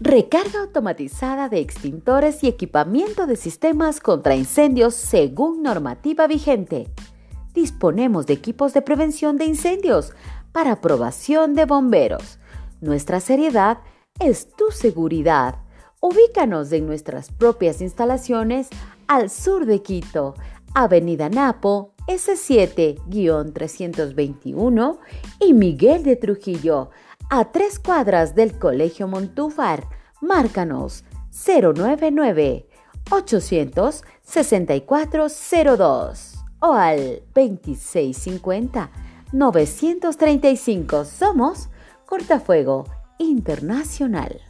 Recarga automatizada de extintores y equipamiento de sistemas contra incendios según normativa vigente. Disponemos de equipos de prevención de incendios para aprobación de bomberos. Nuestra seriedad es tu seguridad. Ubícanos en nuestras propias instalaciones al sur de Quito, Avenida Napo, S7-321 y Miguel de Trujillo, a tres cuadras del Colegio Montúfar. Márcanos 099 800 6402 o al 2650 935. Somos Cortafuego Internacional.